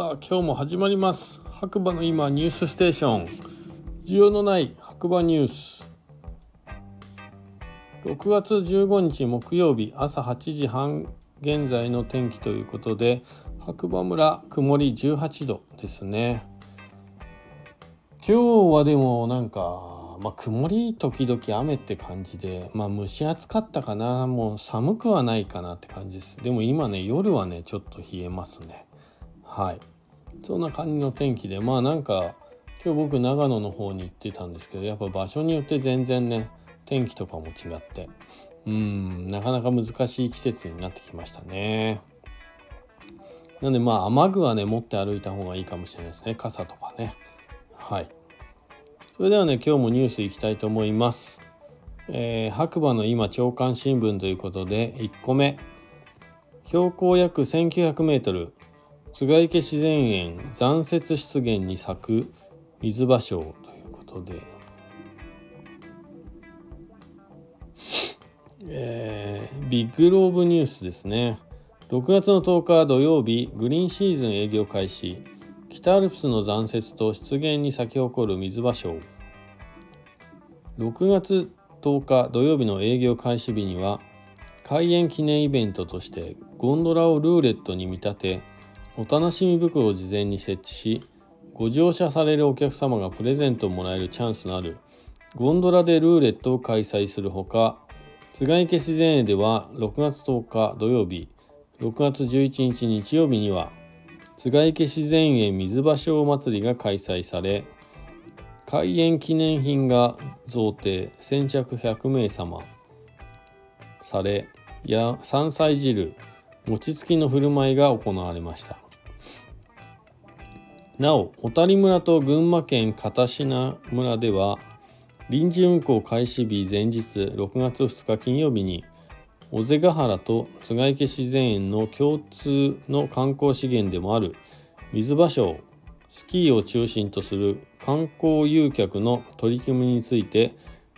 さあ今日も始まります。白馬の今ニュースステーション。需要のない白馬ニュース。6月15日木曜日朝8時半現在の天気ということで白馬村曇り18度ですね。今日はでもなんかまあ曇り時々雨って感じでまあ蒸し暑かったかな。もう寒くはないかなって感じです。でも今ね夜はねちょっと冷えますね。はい。そんな感じの天気でまあなんか今日僕長野の方に行ってたんですけどやっぱ場所によって全然ね天気とかも違ってうんなかなか難しい季節になってきましたね。なんでまあ雨具はね持って歩いた方がいいかもしれないですね。傘とかね。はい。それではね今日もニュースいきたいと思います。えー、白馬の今朝刊新聞ということで1個目。標高約1900メートル。菅池自然園残雪湿原に咲く水芭蕉ということで、えー、ビッグローブニュースですね。6月の10日土曜日グリーンシーズン営業開始。北アルプスの残雪と湿原に咲き誇る水芭蕉。6月10日土曜日の営業開始日には開園記念イベントとしてゴンドラをルーレットに見立てお楽しみ袋を事前に設置しご乗車されるお客様がプレゼントをもらえるチャンスのあるゴンドラでルーレットを開催するほか菅池自然園では6月10日土曜日6月11日日曜日には菅池自然園水場所祭りが開催され開園記念品が贈呈先着100名様されや山菜汁餅つきの振る舞いが行われました。なお小谷村と群馬県片品村では臨時運行開始日前日6月2日金曜日に尾瀬ヶ原と菅池自然園の共通の観光資源でもある水場所をスキーを中心とする観光誘客の取り組みについて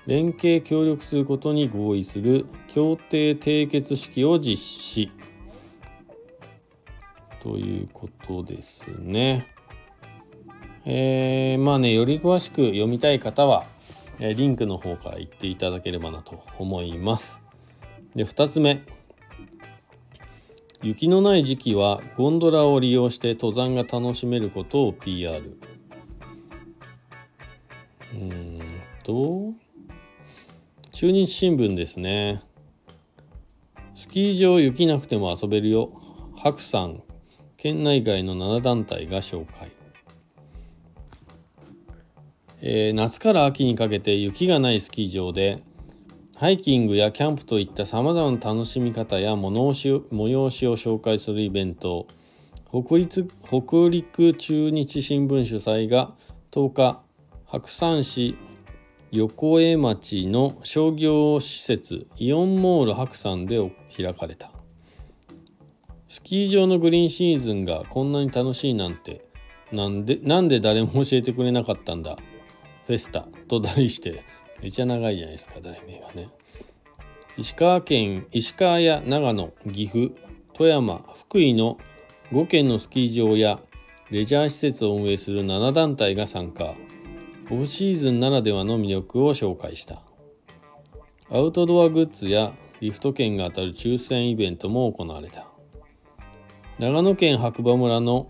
連携協力することに合意する協定締結式を実施。ということですね。えー、まあねより詳しく読みたい方はえリンクの方から行っていただければなと思います。で2つ目雪のない時期はゴンドラを利用して登山が楽しめることを PR うんと中日新聞ですねスキー場雪なくても遊べるよ白山県内外の7団体が紹介。えー、夏から秋にかけて雪がないスキー場でハイキングやキャンプといったさまざまな楽しみ方や催し催しを紹介するイベント北陸北陸中日新聞主催が10日白山市横江町の商業施設イオンモール白山で開かれた。スキー場のグリーンシーズンがこんなに楽しいなんてなんでなんで誰も教えてくれなかったんだ。フェスタ。と題して。めちゃ長いじゃないですか題名がね。石川県石川や長野岐阜富山福井の5県のスキー場やレジャー施設を運営する7団体が参加。オフシーズンならではの魅力を紹介した。アウトドアグッズやリフト券が当たる抽選イベントも行われた。長野県白馬村の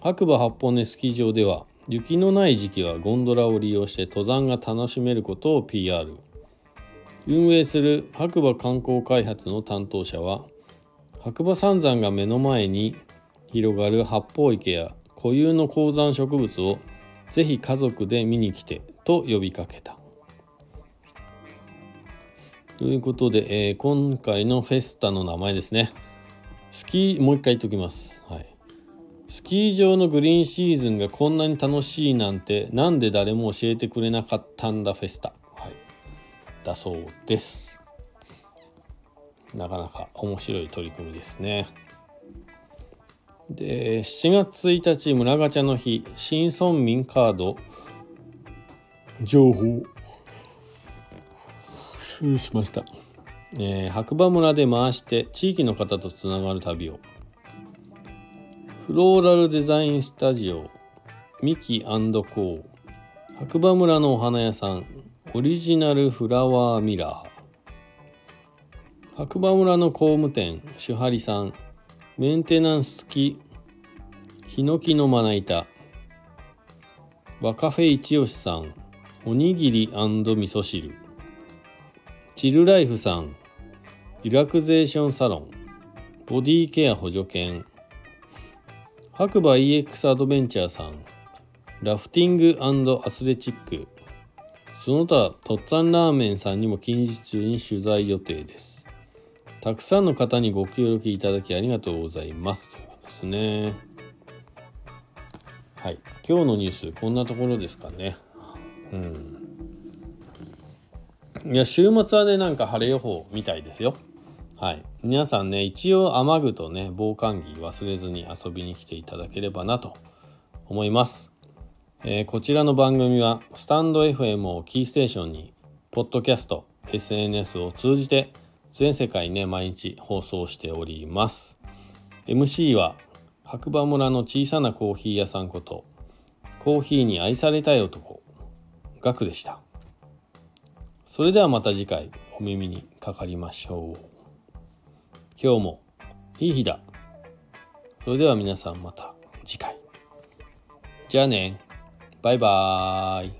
白馬八本音スキー場では雪のない時期はゴンドラを利用して登山が楽しめることを PR 運営する白馬観光開発の担当者は白馬三山が目の前に広がる八方池や固有の高山植物をぜひ家族で見に来てと呼びかけた。ということで、えー、今回のフェスタの名前ですね。スキー、もう一回言っておきます。はい。スキー場のグリーンシーズンがこんなに楽しいなんてなんで誰も教えてくれなかったんだフェスタ、はい、だそうです。なかなか面白い取り組みですね。で7月1日村ガチャの日新村民カード情報失礼しました、えー、白馬村で回して地域の方とつながる旅を。フローラルデザインスタジオミキコー。白馬村のお花屋さんオリジナルフラワーミラー。白馬村の工務店手張さん。メンテナンス付きヒノキのまな板。和カフェ一押しさん。おにぎり味噌汁。チルライフさん。リラクゼーションサロンボディケア補助犬白馬 EX アドベンチャーさんラフティングアスレチックその他とっつぁんラーメンさんにも近日中に取材予定です。たくさんの方にご協力いただきありがとうございます。ということですね。はい。今日のニュースこんなところですかね。うん。いや週末はねなんか晴れ予報みたいですよ。はい。皆さんね一応雨具とね防寒着忘れずに遊びに来ていただければなと思います。えー、こちらの番組はスタンド FM をキーステーションにポッドキャスト SNS を通じて全世界ね毎日放送しております。MC は白馬村の小さなコーヒー屋さんことコーヒーに愛されたい男ガクでした。それではまた次回お耳にかかりましょう。今日もいい日だ。それでは皆さんまた次回。じゃあね。バイバーイ。